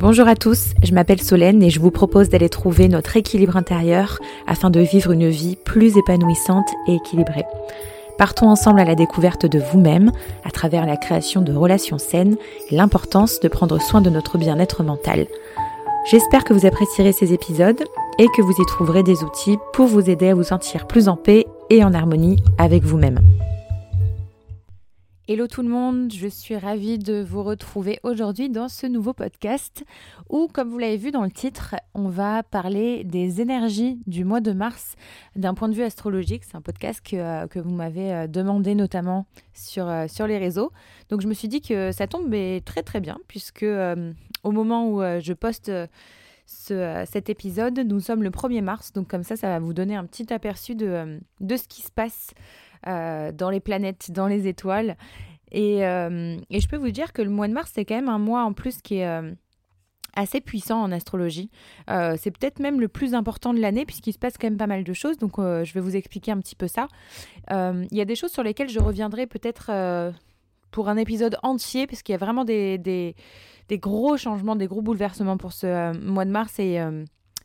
Bonjour à tous, je m'appelle Solène et je vous propose d'aller trouver notre équilibre intérieur afin de vivre une vie plus épanouissante et équilibrée. Partons ensemble à la découverte de vous-même à travers la création de relations saines et l'importance de prendre soin de notre bien-être mental. J'espère que vous apprécierez ces épisodes et que vous y trouverez des outils pour vous aider à vous sentir plus en paix et en harmonie avec vous-même. Hello tout le monde, je suis ravie de vous retrouver aujourd'hui dans ce nouveau podcast où, comme vous l'avez vu dans le titre, on va parler des énergies du mois de mars d'un point de vue astrologique. C'est un podcast que, euh, que vous m'avez euh, demandé notamment sur, euh, sur les réseaux. Donc je me suis dit que ça tombe très très bien puisque au moment où je poste... Ce, cet épisode. Nous sommes le 1er mars, donc comme ça, ça va vous donner un petit aperçu de, de ce qui se passe dans les planètes, dans les étoiles. Euh, et, je peux vous dire que le mois de mars, c'est quand même un mois en plus qui est euh, assez puissant en astrologie. c'est peut-être même le plus important de l'année puisqu'il se passe quand même pas mal de choses. Donc je vais vous expliquer un petit peu ça. Il y a des choses sur lesquelles je reviendrai peut-être pour un épisode entier parce qu'il y a vraiment des, des, gros changements, des gros bouleversements pour ce mois de mars et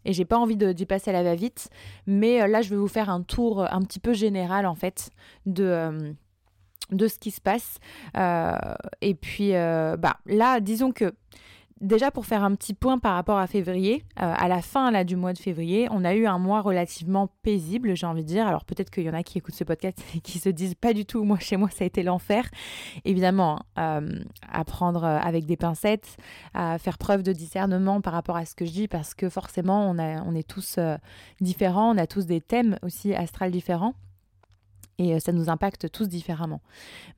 et j'ai pas envie d'y passer à la va-vite. Mais euh, là, je vais vous faire un tour euh, un petit peu général en fait de euh, de ce qui se passe. et puis, bah, là, disons que déjà pour faire un petit point par rapport à février, euh, à la fin là, du mois de février, on a eu un mois relativement paisible, j'ai envie de dire. Alors peut-être qu'il y en a qui écoutent ce podcast et qui se disent pas du tout, moi chez moi ça a été l'enfer. Évidemment, euh, à prendre euh, avec des pincettes, à faire preuve de discernement par rapport à ce que je dis, parce que forcément on est tous différents, on a tous des thèmes aussi astrales différents et euh, ça nous impacte tous différemment.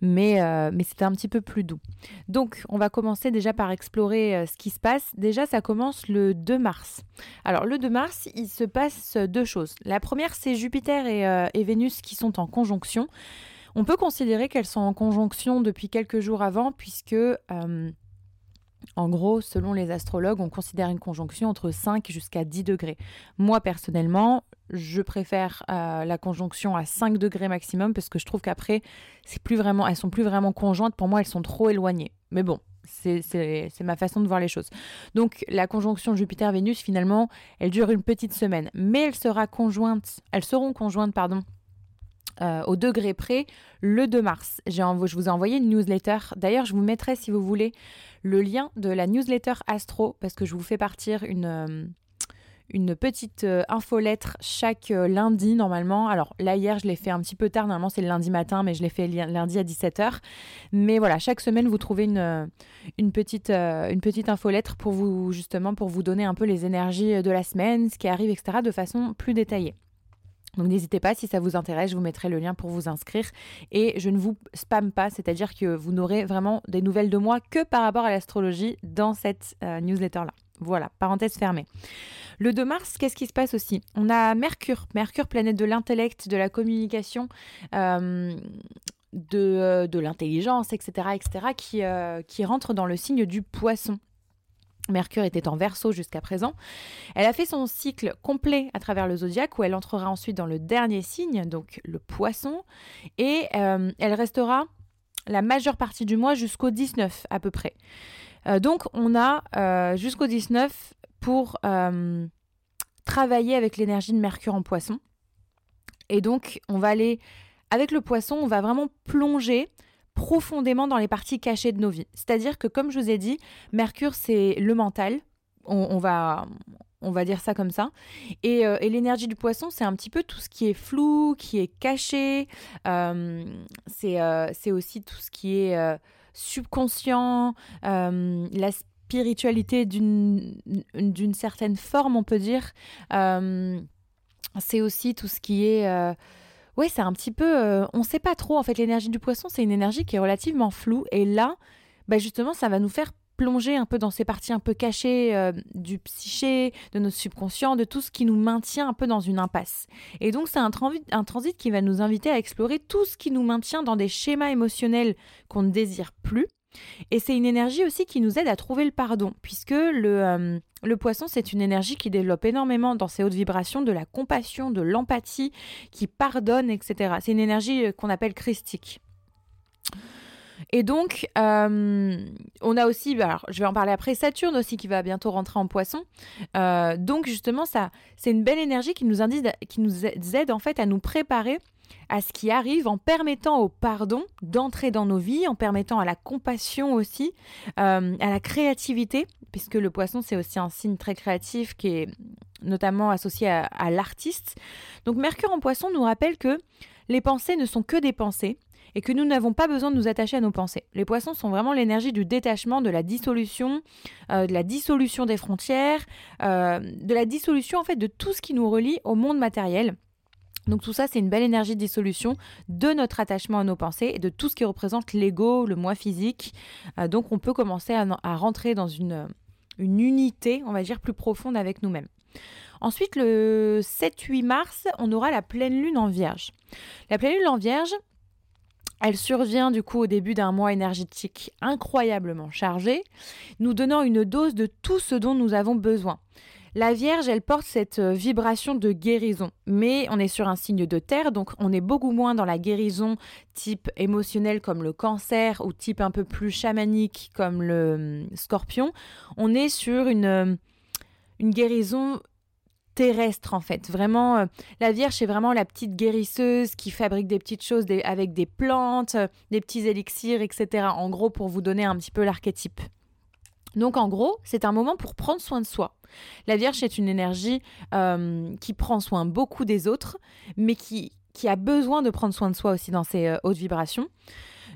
Mais, euh, mais c'était un petit peu plus doux. Donc, on va commencer déjà par explorer euh, ce qui se passe. Déjà, ça commence le 2 mars. Alors, le 2 mars, il se passe deux choses. La première, c'est Jupiter et, Vénus qui sont en conjonction. On peut considérer qu'elles sont en conjonction depuis quelques jours avant, puisque en gros, selon les astrologues, on considère une conjonction entre 5 jusqu'à 10 degrés. Moi, personnellement, je préfère euh, la conjonction à 5 degrés maximum parce que je trouve qu'après, c'est plus elles sont plus vraiment conjointes. Pour moi, elles sont trop éloignées. Mais bon, c'est ma façon de voir les choses. Donc, la conjonction Jupiter-Vénus, finalement, elle dure une petite semaine. Mais elle sera conjointe, elles seront conjointes, pardon, euh, au degré près le 2 mars. je vous ai envoyé une newsletter. D'ailleurs, je vous mettrai, si vous voulez, le lien de la newsletter Astro, parce que je vous fais partir une, euh, petite euh, infolettre chaque lundi, normalement. Alors là, hier, je l'ai fait un petit peu tard. Normalement, c'est le lundi matin, mais je l'ai fait lundi à 17h. Mais voilà, chaque semaine, vous trouvez une, une, petite, une petite infolettre pour vous, justement, pour vous donner un peu les énergies de la semaine, ce qui arrive, etc., de façon plus détaillée. Donc n'hésitez pas, si ça vous intéresse, je vous mettrai le lien pour vous inscrire. Et je ne vous spamme pas, c'est-à-dire que vous n'aurez vraiment des nouvelles de moi que par rapport à l'astrologie dans cette euh, newsletter-là. Voilà, parenthèse fermée. Le 2 mars, qu'est-ce qui se passe aussi? On a Mercure, Mercure, planète de l'intellect, de la communication, euh, de, euh, de l'intelligence, etc., etc., qui, qui rentre dans le signe du poisson. Mercure était en verso jusqu'à présent. Elle a fait son cycle complet à travers le zodiaque où elle entrera ensuite dans le dernier signe, donc le poisson, et euh, elle restera la majeure partie du mois jusqu'au 19 à peu près. Euh, donc on a euh, jusqu'au 19 pour travailler avec l'énergie de Mercure en poisson. Et donc on va aller avec le poisson, on va vraiment plonger profondément dans les parties cachées de nos vies. C'est-à-dire que, comme je vous ai dit, Mercure, c'est le mental. On, va, on va dire ça comme ça. Euh, et, l'énergie du poisson, c'est un petit peu tout ce qui est flou, qui est caché. Euh, euh, c'est aussi tout ce qui est subconscient, la spiritualité d'une certaine forme, on peut dire. c'est aussi tout ce qui est ouais, c'est un petit peu. Euh, on ne sait pas trop. En fait, l'énergie du poisson, c'est une énergie qui est relativement floue. Et là, bah justement, ça va nous faire plonger un peu dans ces parties un peu cachées euh, du psyché, de notre subconscient, de tout ce qui nous maintient un peu dans une impasse. Et donc c'est un, un, transit qui va nous inviter à explorer tout ce qui nous maintient dans des schémas émotionnels qu'on ne désire plus et c'est une énergie aussi qui nous aide à trouver le pardon, puisque le, euh, le poisson, c'est une énergie qui développe énormément dans ses hautes vibrations de la compassion, de l'empathie, qui pardonne, etc. C'est une énergie euh, qu'on appelle christique. Et donc, euh, on a aussi, bah, alors je vais en parler après, Saturne aussi qui va bientôt rentrer en poisson. Donc justement, ça, c'est une belle énergie qui nous, qui nous aide en fait à nous préparer à ce qui arrive en permettant au pardon d'entrer dans nos vies, en permettant à la compassion aussi, euh, à la créativité, puisque le poisson c'est aussi un signe très créatif qui est notamment associé à, l'artiste. Donc Mercure en poisson nous rappelle que les pensées ne sont que des pensées et que nous n'avons pas besoin de nous attacher à nos pensées. Les poissons sont vraiment l'énergie du détachement, de la dissolution, euh, de la dissolution des frontières, euh, de la dissolution en fait de tout ce qui nous relie au monde matériel. Donc tout ça, c'est une belle énergie de dissolution de notre attachement à nos pensées et de tout ce qui représente l'ego, le moi physique. Euh, donc on peut commencer à, rentrer dans une unité, on va dire, plus profonde avec nous-mêmes. Ensuite, le 7-8 mars, on aura la pleine lune en vierge. La pleine lune en vierge, elle survient du coup au début d'un mois énergétique incroyablement chargé, nous donnant une dose de tout ce dont nous avons besoin. La Vierge, elle porte cette euh, vibration de guérison, mais on est sur un signe de terre, donc on est beaucoup moins dans la guérison type émotionnel comme le cancer ou type un peu plus chamanique comme le hum, scorpion. On est sur une, euh, une guérison terrestre en fait. Vraiment, euh, la Vierge, c'est vraiment la petite guérisseuse qui fabrique des petites choses avec des plantes, euh, des petits élixirs, etc. En gros, pour vous donner un petit peu l'archétype. Donc en gros, c'est un moment pour prendre soin de soi. La Vierge est une énergie euh, qui prend soin beaucoup des autres, mais qui, qui a besoin de prendre soin de soi aussi dans ses hautes vibrations.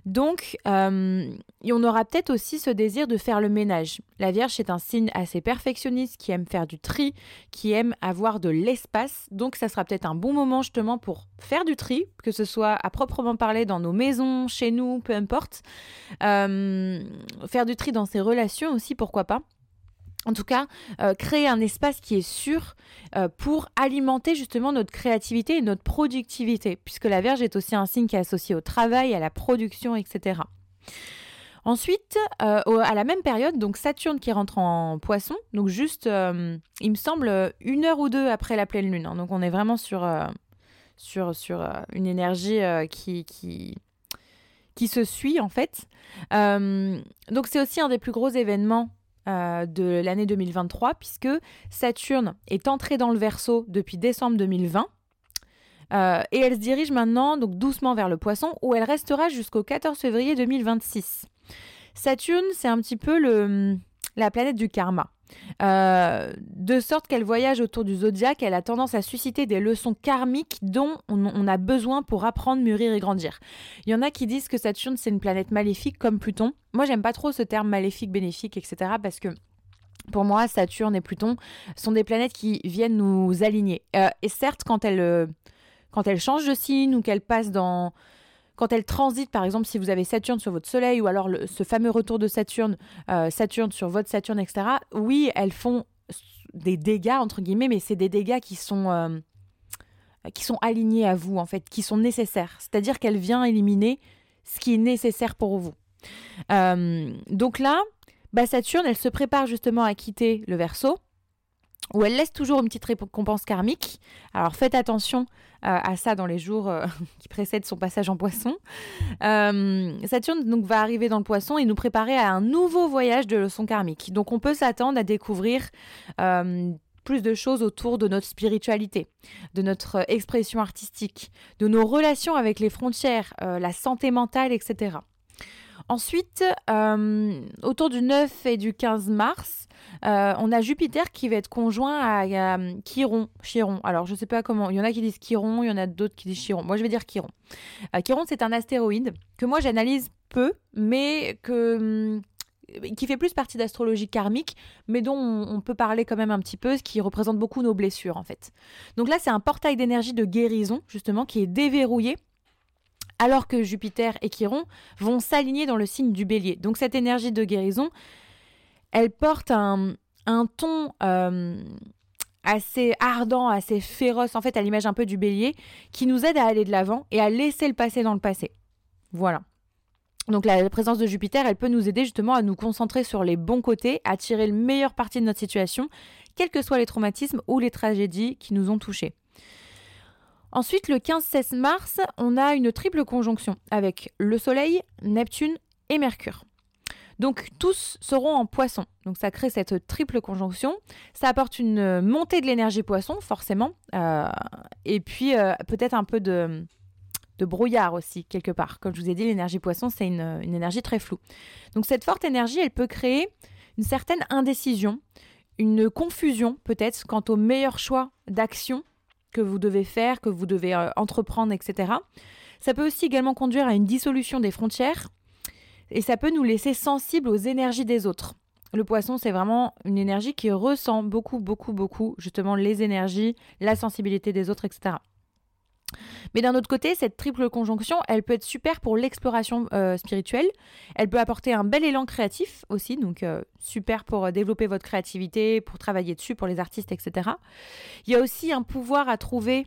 Donc, euh, on aura peut-être aussi ce désir de faire le ménage. La Vierge est un signe assez perfectionniste qui aime faire du tri, qui aime avoir de l'espace. Donc, ça sera peut-être un bon moment justement pour faire du tri, que ce soit à proprement parler dans nos maisons, chez nous, peu importe. Euh, faire du tri dans ses relations aussi, pourquoi pas en tout cas, euh, créer un espace qui est sûr euh, pour alimenter justement notre créativité et notre productivité, puisque la Vierge est aussi un signe qui est associé au travail, à la production, etc. Ensuite, euh, à la même période, donc Saturne qui rentre en poisson, donc juste, il me semble, une heure ou deux après la pleine lune. Hein. donc on est vraiment sur, sur, sur une énergie qui, qui, qui se suit en fait. donc c'est aussi un des plus gros événements euh, de l'année 2023, puisque Saturne est entrée dans le Verseau depuis décembre 2020. Euh, et elle se dirige maintenant doucement vers le poisson où elle restera jusqu'au 14 février 2026. Saturne, c'est un petit peu le, la planète du karma. Euh, de sorte qu'elle voyage autour du zodiaque, elle a tendance à susciter des leçons karmiques dont on, a besoin pour apprendre, mûrir et grandir. Il y en a qui disent que Saturne c'est une planète maléfique comme Pluton. Moi j'aime pas trop ce terme maléfique, bénéfique, etc. parce que pour moi, Saturne et Pluton sont des planètes qui viennent nous aligner. Euh, et certes, quand elles, euh, quand elles changent de signe ou qu'elles passent dans, quand elle transite, par exemple, si vous avez Saturne sur votre Soleil ou alors ce fameux retour de Saturne, euh, Saturne sur votre Saturne, etc., oui, elles font des dégâts, entre guillemets, mais c'est des dégâts qui sont, euh, qui sont alignés à vous, en fait, qui sont nécessaires. C'est-à-dire qu'elle vient éliminer ce qui est nécessaire pour vous. Euh, donc là, bah, Saturne, elle se prépare justement à quitter le Verseau où elle laisse toujours une petite récompense karmique. Alors faites attention à ça dans les jours euh, qui précèdent son passage en poisson. Euh, Saturne donc va arriver dans le poisson et nous préparer à un nouveau voyage de leçons karmiques. Donc on peut s'attendre à découvrir plus de choses autour de notre spiritualité, de notre expression artistique, de nos relations avec les frontières, la santé mentale, etc. Ensuite, autour du 9 et du 15 mars, euh, on a Jupiter qui va être conjoint à, Chiron, Chiron. Alors, je ne sais pas comment. Il y en a qui disent Chiron, il y en a d'autres qui disent Chiron. Moi, je vais dire Chiron. Euh, Chiron, c'est un astéroïde que moi, j'analyse peu, mais hum, qui fait plus partie d'astrologie karmique, mais dont on, peut parler quand même un petit peu, ce qui représente beaucoup nos blessures en fait. Donc là, c'est un portail d'énergie de guérison, justement, qui est déverrouillé, alors que Jupiter et Chiron vont s'aligner dans le signe du bélier. Donc cette énergie de guérison, elle porte un, ton euh, assez ardent, assez féroce, en fait, à l'image un peu du bélier, qui nous aide à aller de l'avant et à laisser le passé dans le passé. Voilà. Donc la présence de Jupiter, elle peut nous aider justement à nous concentrer sur les bons côtés, à tirer le meilleur parti de notre situation, quels que soient les traumatismes ou les tragédies qui nous ont touchés. Ensuite, le 15-16 mars, on a une triple conjonction avec le Soleil, Neptune et Mercure. Donc tous seront en poisson. Donc ça crée cette triple conjonction. Ça apporte une montée de l'énergie poisson, forcément. Euh, et puis euh, peut-être un peu de, brouillard aussi, quelque part. Comme je vous ai dit, l'énergie poisson, c'est une, une, énergie très floue. Donc cette forte énergie, elle peut créer une certaine indécision, une confusion peut-être quant au meilleur choix d'action que vous devez faire, que vous devez euh, entreprendre, etc. Ça peut aussi également conduire à une dissolution des frontières et ça peut nous laisser sensibles aux énergies des autres. Le poisson, c'est vraiment une énergie qui ressent beaucoup, beaucoup, beaucoup, justement, les énergies, la sensibilité des autres, etc. Mais d'un autre côté, cette triple conjonction, elle peut être super pour l'exploration euh, spirituelle. Elle peut apporter un bel élan créatif aussi, donc euh, super pour euh, développer votre créativité, pour travailler dessus, pour les artistes, etc. Il y a aussi un pouvoir à trouver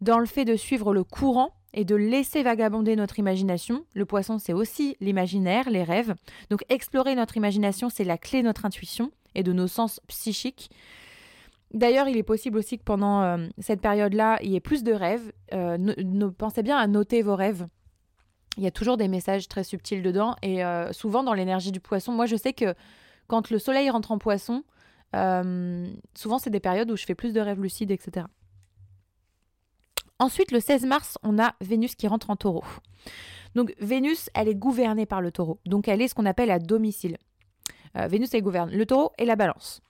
dans le fait de suivre le courant et de laisser vagabonder notre imagination. Le poisson, c'est aussi l'imaginaire, les rêves. Donc explorer notre imagination, c'est la clé de notre intuition et de nos sens psychiques. D'ailleurs, il est possible aussi que pendant euh, cette période-là, il y ait plus de rêves. Euh, pensez bien à noter vos rêves. Il y a toujours des messages très subtils dedans. Et euh, souvent, dans l'énergie du poisson, moi, je sais que quand le soleil rentre en poisson, souvent, c'est des périodes où je fais plus de rêves lucides, etc. Ensuite, le 16 mars, on a Vénus qui rentre en taureau. Donc Vénus, elle est gouvernée par le taureau. Donc elle est ce qu'on appelle à domicile. Vénus, elle gouverne le taureau et la balance.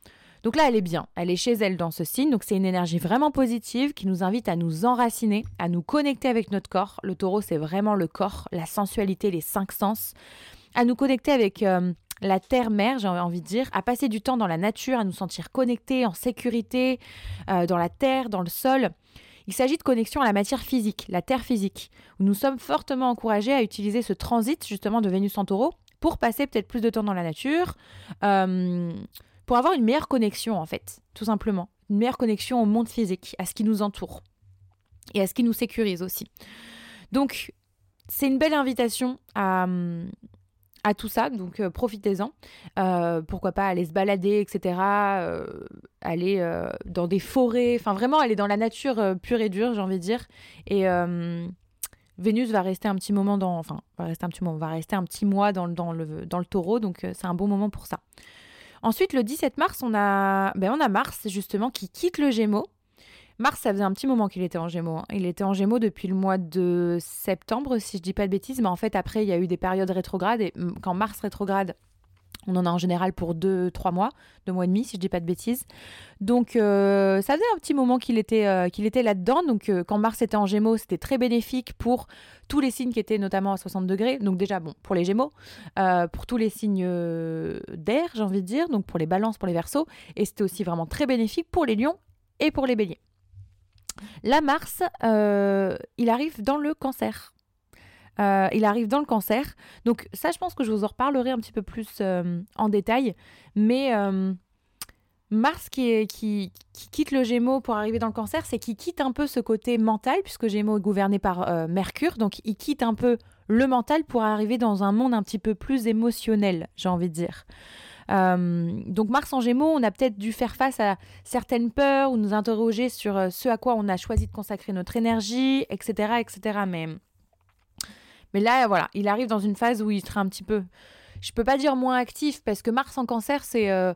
Donc là, elle est bien. Elle est chez elle dans ce signe. Donc c'est une énergie vraiment positive qui nous invite à nous enraciner, à nous connecter avec notre corps. Le taureau, c'est vraiment le corps, la sensualité, les cinq sens. À nous connecter avec euh, la terre-mère, j'ai envie de dire, à passer du temps dans la nature, à nous sentir connectés, en sécurité, euh, dans la terre, dans le sol. Il s'agit de connexion à la matière physique, la Terre physique, où nous sommes fortement encouragés à utiliser ce transit justement de Vénus en taureau pour passer peut-être plus de temps dans la nature, euh, pour avoir une meilleure connexion en fait, tout simplement. Une meilleure connexion au monde physique, à ce qui nous entoure et à ce qui nous sécurise aussi. Donc, c'est une belle invitation à, tout ça, donc euh, profitez-en. Euh, pourquoi pas aller se balader, etc. Euh, aller dans des forêts, enfin vraiment aller dans la nature pure et dure, j'ai envie de dire. Et Vénus va rester un petit moment dans, enfin, va rester un petit moment, va rester un petit mois dans, dans le, dans le taureau, donc c'est un bon moment pour ça. Ensuite, le 17 mars, on a, ben, on a Mars justement qui quitte le Gémeaux Mars, ça faisait un petit moment qu'il était en Gémeaux. Hein. Il était en Gémeaux depuis le mois de septembre, si je dis pas de bêtises. Mais en fait, après, il y a eu des périodes rétrogrades. Et mm, quand Mars rétrograde, on en a en général pour deux, trois mois, deux mois et demi, si je dis pas de bêtises. Donc, euh, ça faisait un petit moment qu'il était, euh, qu'il était là-dedans. Donc, euh, quand Mars était en Gémeaux, c'était très bénéfique pour tous les signes qui étaient notamment à 60 degrés. Donc, déjà, bon, pour les Gémeaux, pour tous les signes d'air, j'ai envie de dire. Donc, pour les balances, pour les versos. Et c'était aussi vraiment très bénéfique pour les lions et pour les béliers. La Mars, il arrive dans le cancer. Euh, il arrive dans le cancer. Donc ça, je pense que je vous en reparlerai un petit peu plus euh, en détail. Mais Mars qui, qui, quitte le Gémeaux pour arriver dans le cancer, c'est qu'il quitte un peu ce côté mental, puisque Gémeaux est gouverné par Mercure. Donc il quitte un peu le mental pour arriver dans un monde un petit peu plus émotionnel, j'ai envie de dire. Euh, donc Mars en Gémeaux, on a peut-être dû faire face à certaines peurs ou nous interroger sur euh, ce à quoi on a choisi de consacrer notre énergie, etc., etc. Mais mais là, voilà, il arrive dans une phase où il sera un petit peu, je peux pas dire moins actif parce que Mars en Cancer, c'est euh,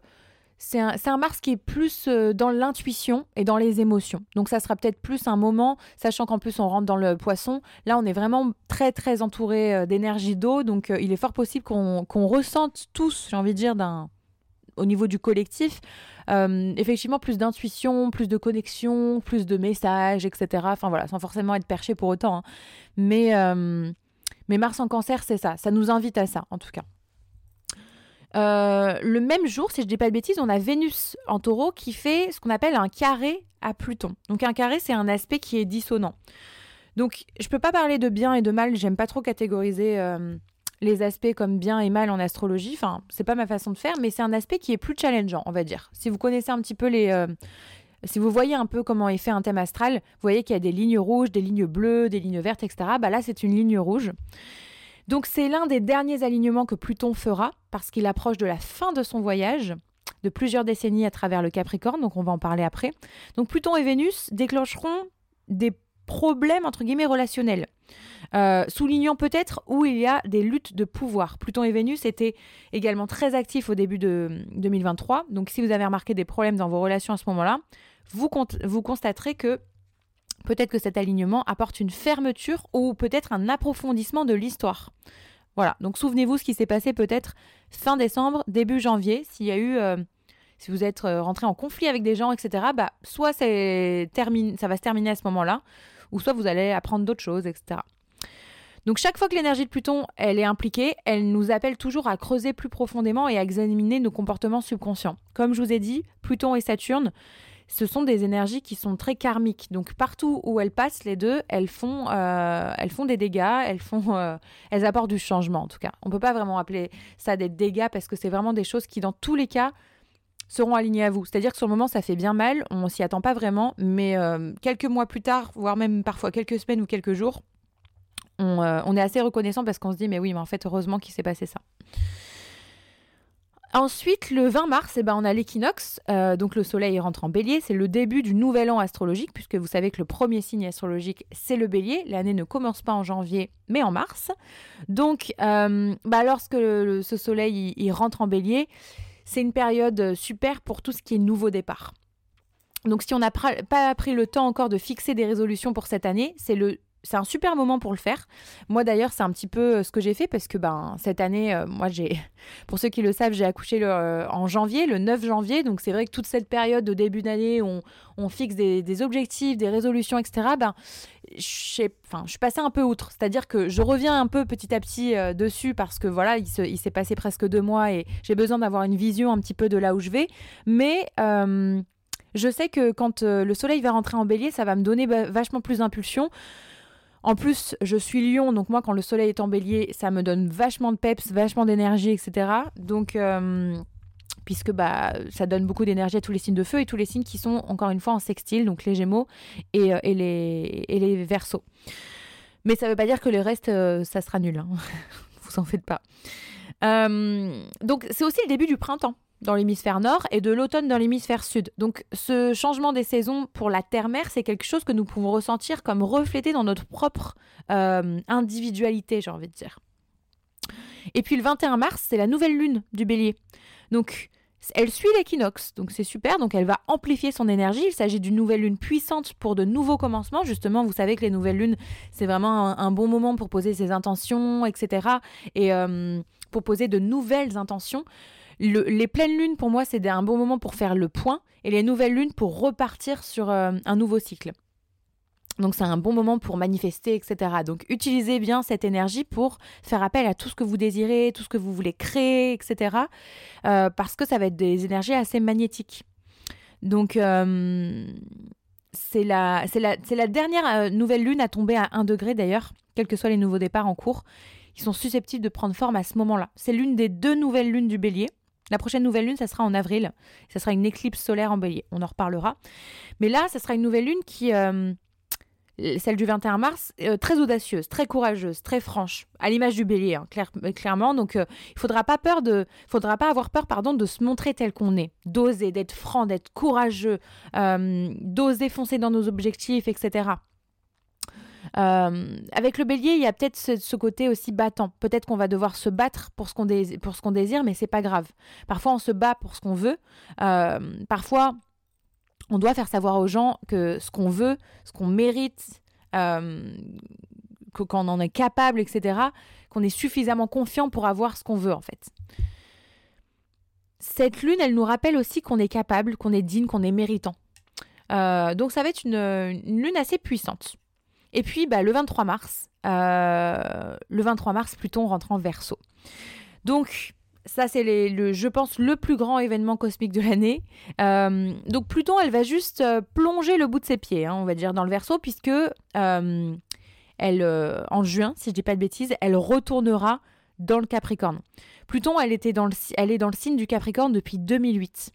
un, Mars qui est plus dans l'intuition et dans les émotions. Donc ça sera peut-être plus un moment, sachant qu'en plus on rentre dans le poisson. Là, on est vraiment très très entouré d'énergie d'eau. Donc il est fort possible qu'on ressente tous, j'ai envie de dire, d'un au niveau du collectif, effectivement plus d'intuition, plus de connexion, plus de messages, etc. Enfin voilà, sans forcément être perché pour autant. Hein. Mais, mais Mars en cancer, c'est ça. Ça nous invite à ça, en tout cas. Euh, le même jour, si je dis pas de bêtises, on a Vénus en taureau qui fait ce qu'on appelle un carré à Pluton. Donc un carré, c'est un aspect qui est dissonant. Donc je peux pas parler de bien et de mal, j'aime pas trop catégoriser euh, les aspects comme bien et mal en astrologie, enfin c'est pas ma façon de faire, mais c'est un aspect qui est plus challengeant, on va dire. Si vous connaissez un petit peu les... Euh, si vous voyez un peu comment est fait un thème astral, vous voyez qu'il y a des lignes rouges, des lignes bleues, des lignes vertes, etc. Bah là, c'est une ligne rouge. Donc c'est l'un des derniers alignements que Pluton fera parce qu'il approche de la fin de son voyage de plusieurs décennies à travers le Capricorne, donc on va en parler après. Donc Pluton et Vénus déclencheront des problèmes, entre guillemets, relationnels. Euh, soulignant peut-être où il y a des luttes de pouvoir. Pluton et Vénus étaient également très actifs au début de 2023. Donc si vous avez remarqué des problèmes dans vos relations à ce moment-là, vous, vous constaterez que peut-être que cet alignement apporte une fermeture ou peut-être un approfondissement de l'histoire. Voilà, donc souvenez-vous ce qui s'est passé peut-être fin décembre, début janvier, s'il y a eu... Euh, si vous êtes euh, rentré en conflit avec des gens, etc., bah, soit ça va se terminer à ce moment-là, ou soit vous allez apprendre d'autres choses, etc. Donc chaque fois que l'énergie de Pluton est impliquée, elle nous appelle toujours à creuser plus profondément et à examiner nos comportements subconscients. Comme je vous ai dit, Pluton et Saturne, ce sont des énergies qui sont très karmiques. Donc partout où elles passent, les deux, elles font, euh, des dégâts, elles, font, euh, elles apportent du changement en tout cas. On ne peut pas vraiment appeler ça des dégâts parce que c'est vraiment des choses qui, dans tous les cas, seront alignées à vous. C'est-à-dire que sur le moment, ça fait bien mal, on s'y attend pas vraiment, mais euh, quelques mois plus tard, voire même parfois quelques semaines ou quelques jours, euh, on, est assez reconnaissant parce qu'on se dit, mais oui, mais en fait, heureusement qu'il s'est passé ça. Ensuite, le 20 mars, eh ben, on a l'équinoxe. Euh, donc le soleil rentre en bélier. C'est le début du nouvel an astrologique, puisque vous savez que le premier signe astrologique, c'est le bélier. L'année ne commence pas en janvier, mais en mars. Donc, bah, lorsque ce soleil il, rentre en bélier, c'est une période super pour tout ce qui est nouveau départ. Donc si on n'a pas pris le temps encore de fixer des résolutions pour cette année, c'est le c'est un super moment pour le faire. Moi d'ailleurs, c'est un petit peu euh, ce que j'ai fait parce que ben cette année, euh, moi j'ai, pour ceux qui le savent, j'ai accouché euh, en janvier, le 9 janvier. Donc c'est vrai que toute cette période de début d'année, on, on fixe des, objectifs, des résolutions, etc. Ben je suis passée un peu outre. C'est-à-dire que je reviens un peu petit à petit dessus parce que voilà, il, s'est passé presque deux mois et j'ai besoin d'avoir une vision un petit peu de là où je vais. Mais je sais que quand le soleil va rentrer en bélier, ça va me donner vachement plus d'impulsion. En plus, je suis lion, donc moi, quand le soleil est en bélier, ça me donne vachement de peps, vachement d'énergie, etc. Donc, euh, puisque bah, ça donne beaucoup d'énergie à tous les signes de feu et tous les signes qui sont, encore une fois, en sextile, donc les gémeaux et, euh, les, et versos. Mais ça ne veut pas dire que le reste, euh, ça sera nul. Hein. Vous en faites pas. donc, c'est aussi le début du printemps dans l'hémisphère nord et de l'automne dans l'hémisphère sud. Donc ce changement des saisons pour la Terre-Mère, c'est quelque chose que nous pouvons ressentir comme reflété dans notre propre euh, individualité, j'ai envie de dire. Et puis le 21 mars, c'est la nouvelle lune du bélier. Donc elle suit l'équinoxe, donc c'est super, donc elle va amplifier son énergie. Il s'agit d'une nouvelle lune puissante pour de nouveaux commencements. Justement, vous savez que les nouvelles lunes, c'est vraiment un, bon moment pour poser ses intentions, etc. Et euh, pour poser de nouvelles intentions les pleines lunes, pour moi, c'est un bon moment pour faire le point, et les nouvelles lunes pour repartir sur euh, un nouveau cycle. Donc c'est un bon moment pour manifester, etc. Donc utilisez bien cette énergie pour faire appel à tout ce que vous désirez, tout ce que vous voulez créer, etc. Euh, parce que ça va être des énergies assez magnétiques. Donc euh, c'est la, la, la, dernière nouvelle lune à tomber à 1 degré d'ailleurs, quels que soient les nouveaux départs en cours. Ils sont susceptibles de prendre forme à ce moment-là. C'est l'une des deux nouvelles lunes du bélier. La prochaine nouvelle lune, ça sera en avril. Ça sera une éclipse solaire en bélier. On en reparlera. Mais là, ça sera une nouvelle lune qui, euh, celle du 21 mars, euh, très audacieuse, très courageuse, très franche, à l'image du bélier, hein, euh, clairement. Donc, il ne faudra pas faudra pas avoir peur, pardon, de se montrer tel qu'on est, d'oser, d'être franc, d'être courageux, d'oser foncer dans nos objectifs, etc. Euh, avec le bélier, il y a peut-être ce, côté aussi battant. Peut-être qu'on va devoir se battre pour ce qu'on désire, pour ce qu'on mais c'est pas grave. Parfois, on se bat pour ce qu'on veut. Euh, parfois, on doit faire savoir aux gens que ce qu'on veut, ce qu'on mérite, euh, qu'on en est capable, etc., qu'on est suffisamment confiant pour avoir ce qu'on veut, en fait. Cette lune, elle nous rappelle aussi qu'on est capable, qu'on est digne, qu'on est méritant. donc ça va être une lune assez puissante. Et puis bah, le 23 mars, euh, le 23 mars, Pluton rentre en Verseau. Donc ça c'est le, je pense le plus grand événement cosmique de l'année. Euh, donc Pluton, elle va juste euh, plonger le bout de ses pieds, hein, on va dire, dans le Verseau, puisque elle, en juin, si je dis pas de bêtises, elle retournera dans le Capricorne. Pluton, elle était dans le, elle est dans le signe du Capricorne depuis 2008.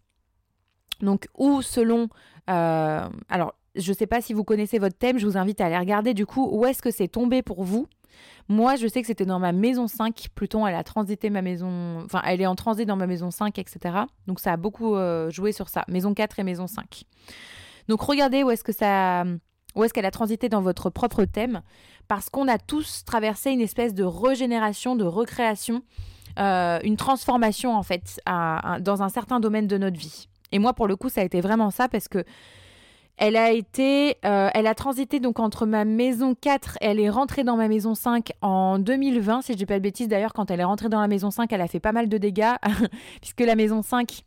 Donc, ou selon, alors je ne sais pas si vous connaissez votre thème, je vous invite à aller regarder du coup où est-ce que c'est tombé pour vous? Moi, je sais que c'était dans ma maison 5. Pluton, elle a transité ma maison. Enfin, elle est en transit dans ma maison 5, etc. Donc, ça a beaucoup euh, joué sur ça. Maison 4 et maison 5. Donc, regardez où est-ce que ça, où est-ce qu'elle a transité dans votre propre thème, parce qu'on a tous traversé une espèce de régénération, de recréation, euh, une transformation en fait dans un certain domaine de notre vie. Et moi, pour le coup, ça a été vraiment ça parce que elle a été, euh, elle a transité donc entre ma maison 4 et elle est rentrée dans ma maison 5 en 2020, si je dis pas de bêtises. D'ailleurs, quand elle est rentrée dans la maison 5, elle a fait pas mal de dégâts, puisque la maison 5,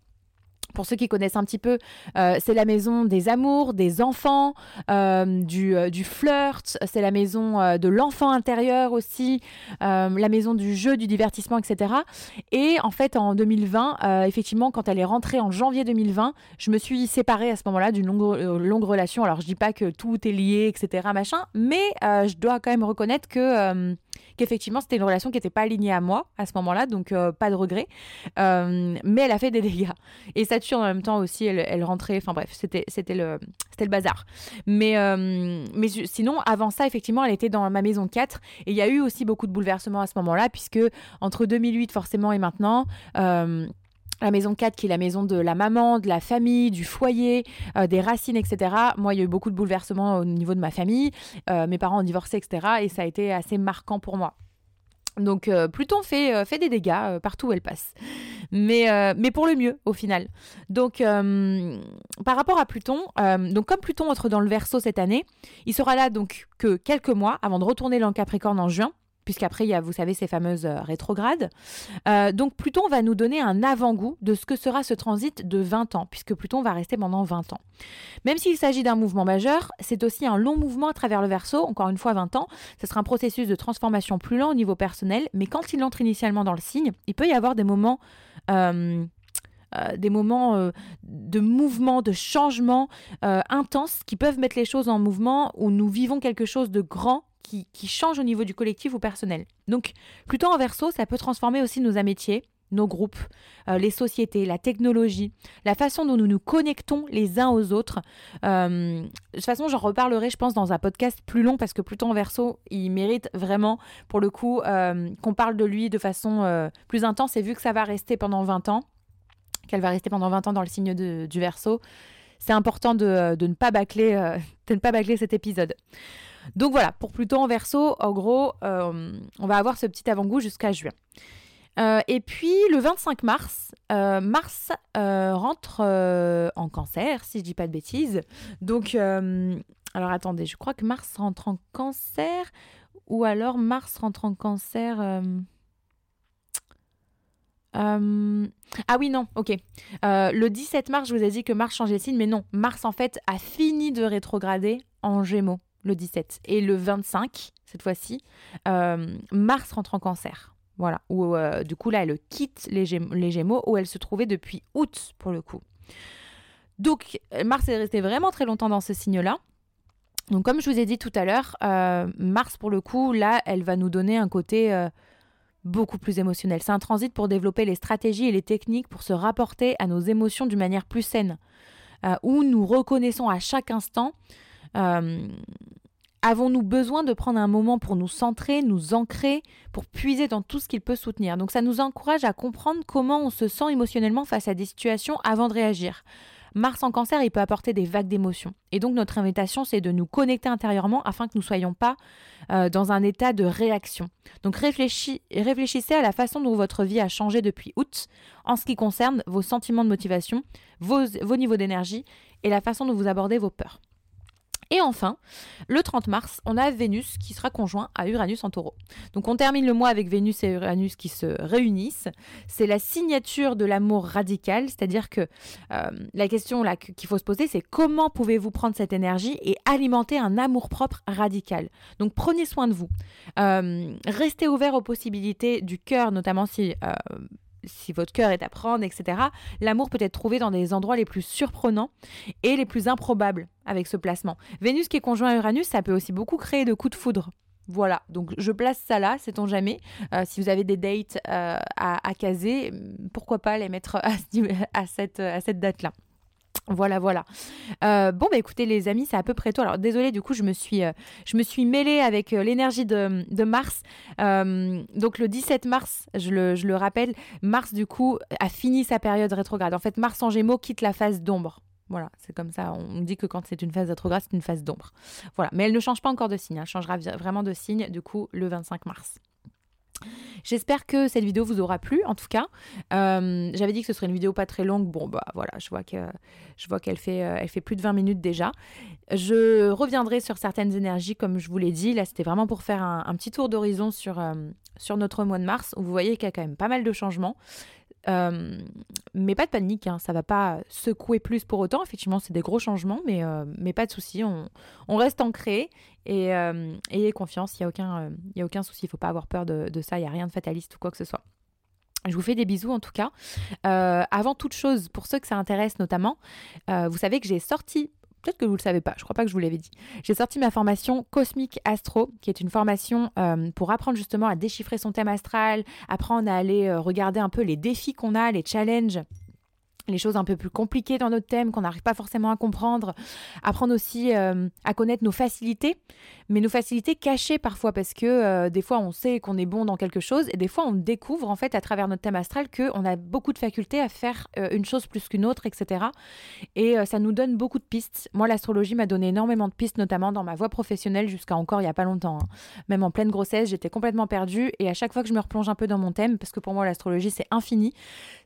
pour ceux qui connaissent un petit peu, euh, c'est la maison des amours, des enfants, euh, du, euh, du, flirt, c'est la maison de l'enfant intérieur aussi, la maison du jeu, du divertissement, etc. Et en fait, en 2020, effectivement, quand elle est rentrée en janvier 2020, je me suis séparée à ce moment-là d'une longue, longue, relation. Alors, je dis pas que tout est lié, etc., machin, mais je dois quand même reconnaître que qu'effectivement c'était une relation qui n'était pas alignée à moi à ce moment-là, donc euh, pas de regret. Euh, mais elle a fait des dégâts. Et Saturne en même temps aussi, elle, rentrait, enfin bref, c'était, le, le bazar. Mais, euh, mais sinon, avant ça, effectivement, elle était dans ma maison 4 et il y a eu aussi beaucoup de bouleversements à ce moment-là, puisque entre 2008 forcément et maintenant, la maison 4 qui est la maison de la maman, de la famille, du foyer, euh, des racines, etc. Moi, il y a eu beaucoup de bouleversements au niveau de ma famille. Euh, mes parents ont divorcé, etc. Et ça a été assez marquant pour moi. Donc euh, Pluton fait, des dégâts partout où elle passe. Mais, pour le mieux au final. Donc par rapport à Pluton, comme Pluton entre dans le Verseau cette année, il sera là donc que quelques mois avant de retourner dans Capricorne en juin puisqu'après, il y a, vous savez, ces fameuses euh, rétrogrades. Euh, donc Pluton va nous donner un avant-goût de ce que sera ce transit de 20 ans, puisque Pluton va rester pendant 20 ans. Même s'il s'agit d'un mouvement majeur, c'est aussi un long mouvement à travers le verso, encore une fois 20 ans. Ce sera un processus de transformation plus lent au niveau personnel, mais quand il entre initialement dans le signe, il peut y avoir des moments... Euh, des moments de mouvement, de changement intenses qui peuvent mettre les choses en mouvement, où nous vivons quelque chose de grand qui, change au niveau du collectif ou personnel. Donc, plutôt en verso, ça peut transformer aussi nos amitiés, nos groupes, euh, les sociétés, la technologie, la façon dont nous nous connectons les uns aux autres. Euh, de toute façon, j'en reparlerai, je pense, dans un podcast plus long parce que Pluton en verso, il mérite vraiment, pour le coup, euh, qu'on parle de lui de façon plus intense. Et vu que ça va rester pendant 20 ans, qu'elle va rester pendant 20 ans dans le signe du verso, c'est important de, ne pas bâcler, de ne pas bâcler cet épisode. Donc voilà, pour Pluton en verso, en gros, euh, on va avoir ce petit avant-goût jusqu'à juin. Euh, et puis le 25 mars, euh, Mars rentre en cancer, si je dis pas de bêtises. Donc, alors attendez, je crois que Mars rentre en cancer, ou alors Mars rentre en cancer. Ah oui, non, ok. le 17 mars, je vous ai dit que Mars changeait de signe, mais non, Mars en fait a fini de rétrograder en Gémeaux le 17. Et le 25, cette fois-ci, euh, Mars rentre en cancer. Voilà. Où, euh, du coup, là, elle quitte les, Gémeaux, où elle se trouvait depuis août, pour le coup. Donc, Mars est resté vraiment très longtemps dans ce signe-là. Donc, comme je vous ai dit tout à l'heure, euh, Mars, pour le coup, là, elle va nous donner un côté beaucoup plus émotionnel. C'est un transit pour développer les stratégies et les techniques pour se rapporter à nos émotions d'une manière plus saine, où nous reconnaissons à chaque instant euh, avons-nous besoin de prendre un moment pour nous centrer, nous ancrer, pour puiser dans tout ce qu'il peut soutenir? Donc ça nous encourage à comprendre comment on se sent émotionnellement face à des situations avant de réagir. Mars en cancer, il peut apporter des vagues d'émotions. Et donc notre invitation, c'est de nous connecter intérieurement afin que nous ne soyons pas euh, dans un état de réaction. Donc réfléchissez à la façon dont votre vie a changé depuis août en ce qui concerne vos sentiments de motivation, vos niveaux d'énergie et la façon dont vous abordez vos peurs. Et enfin, le 30 mars, on a Vénus qui sera conjoint à Uranus en taureau. Donc on termine le mois avec Vénus et Uranus qui se réunissent. C'est la signature de l'amour radical, c'est-à-dire que euh, la question là qu'il faut se poser, c'est comment pouvez-vous prendre cette énergie et alimenter un amour-propre radical? Donc prenez soin de vous. Euh, restez ouvert aux possibilités du cœur, notamment si... Euh, si votre cœur est à prendre, etc., l'amour peut être trouvé dans des endroits les plus surprenants et les plus improbables avec ce placement. Vénus qui est conjoint à Uranus, ça peut aussi beaucoup créer de coups de foudre. Voilà, donc je place ça là, sait-on jamais. Euh, si vous avez des dates euh, à, caser, pourquoi pas les mettre à cette, à cette date-là. Voilà, voilà. Euh, bon, bah écoutez, les amis, c'est à peu près tout. Alors, désolé, du coup, je me suis, euh, mêlée avec euh, l'énergie de, Mars. donc, le 17 mars, je le, je le, rappelle, Mars, du coup, a fini sa période rétrograde. En fait, Mars en Gémeaux quitte la phase d'ombre. Voilà, c'est comme ça. On dit que quand c'est une phase rétrograde, c'est une phase d'ombre. Voilà, mais elle ne change pas encore de signe. Elle changera vraiment de signe, du coup, le 25 mars. J'espère que cette vidéo vous aura plu, en tout cas. Euh, j'avais dit que ce serait une vidéo pas très longue. Bon, bah voilà, je vois qu'elle fait, euh, elle fait plus de 20 minutes déjà. Je reviendrai sur certaines énergies, comme je vous l'ai dit. Là, c'était vraiment pour faire un, petit tour d'horizon sur, euh, sur notre mois de mars. Vous voyez qu'il y a quand même pas mal de changements. Euh, mais pas de panique, hein, ça va pas secouer plus pour autant. Effectivement, c'est des gros changements, mais, euh, pas de souci. On, reste ancré et euh, ayez confiance. Il n'y a aucun, y a aucun souci. Il faut pas avoir peur de, de ça. Il n'y a rien de fataliste ou quoi que ce soit. Je vous fais des bisous en tout cas. avant toute chose, pour ceux que ça intéresse notamment, vous savez que j'ai sorti Peut-être que vous ne le savez pas, je crois pas que je vous l'avais dit. J'ai sorti ma formation Cosmic Astro, qui est une formation euh, pour apprendre justement à déchiffrer son thème astral, apprendre à aller euh, regarder un peu les défis qu'on a, les challenges les choses un peu plus compliquées dans notre thème qu'on n'arrive pas forcément à comprendre, apprendre aussi euh, à connaître nos facilités, mais nos facilités cachées parfois parce que euh, des fois on sait qu'on est bon dans quelque chose et des fois on découvre en fait à travers notre thème astral qu'on a beaucoup de facultés à faire euh, une chose plus qu'une autre, etc. Et ça nous donne beaucoup de pistes. Moi l'astrologie m'a donné énormément de pistes, notamment dans ma voie professionnelle jusqu'à encore il n'y a pas longtemps. Hein. Même en pleine grossesse, j'étais complètement perdue et à chaque fois que je me replonge un peu dans mon thème, parce que pour moi l'astrologie c'est infini,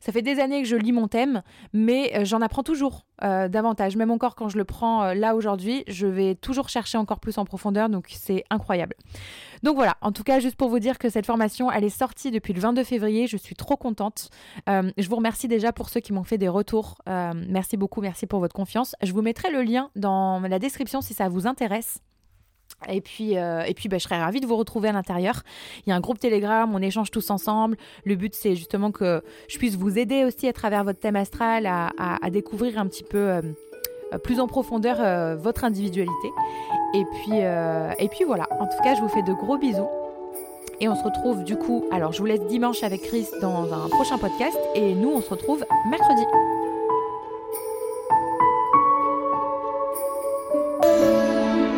ça fait des années que je lis mon thème mais euh, j'en apprends toujours euh, davantage. Même encore quand je le prends euh, là aujourd'hui, je vais toujours chercher encore plus en profondeur, donc c'est incroyable. Donc voilà, en tout cas, juste pour vous dire que cette formation, elle est sortie depuis le 22 février, je suis trop contente. je vous remercie déjà pour ceux qui m'ont fait des retours. merci beaucoup, merci pour votre confiance. Je vous mettrai le lien dans la description si ça vous intéresse. Et puis, euh, et puis bah, je serais ravie de vous retrouver à l'intérieur. Il y a un groupe Telegram, on échange tous ensemble. Le but, c'est justement que je puisse vous aider aussi à travers votre thème astral à, découvrir un petit peu euh, plus en profondeur euh, votre individualité. Et puis, et puis voilà, en tout cas, je vous fais de gros bisous. Et on se retrouve du coup, alors je vous laisse dimanche avec Chris dans un prochain podcast. Et nous, on se retrouve mercredi.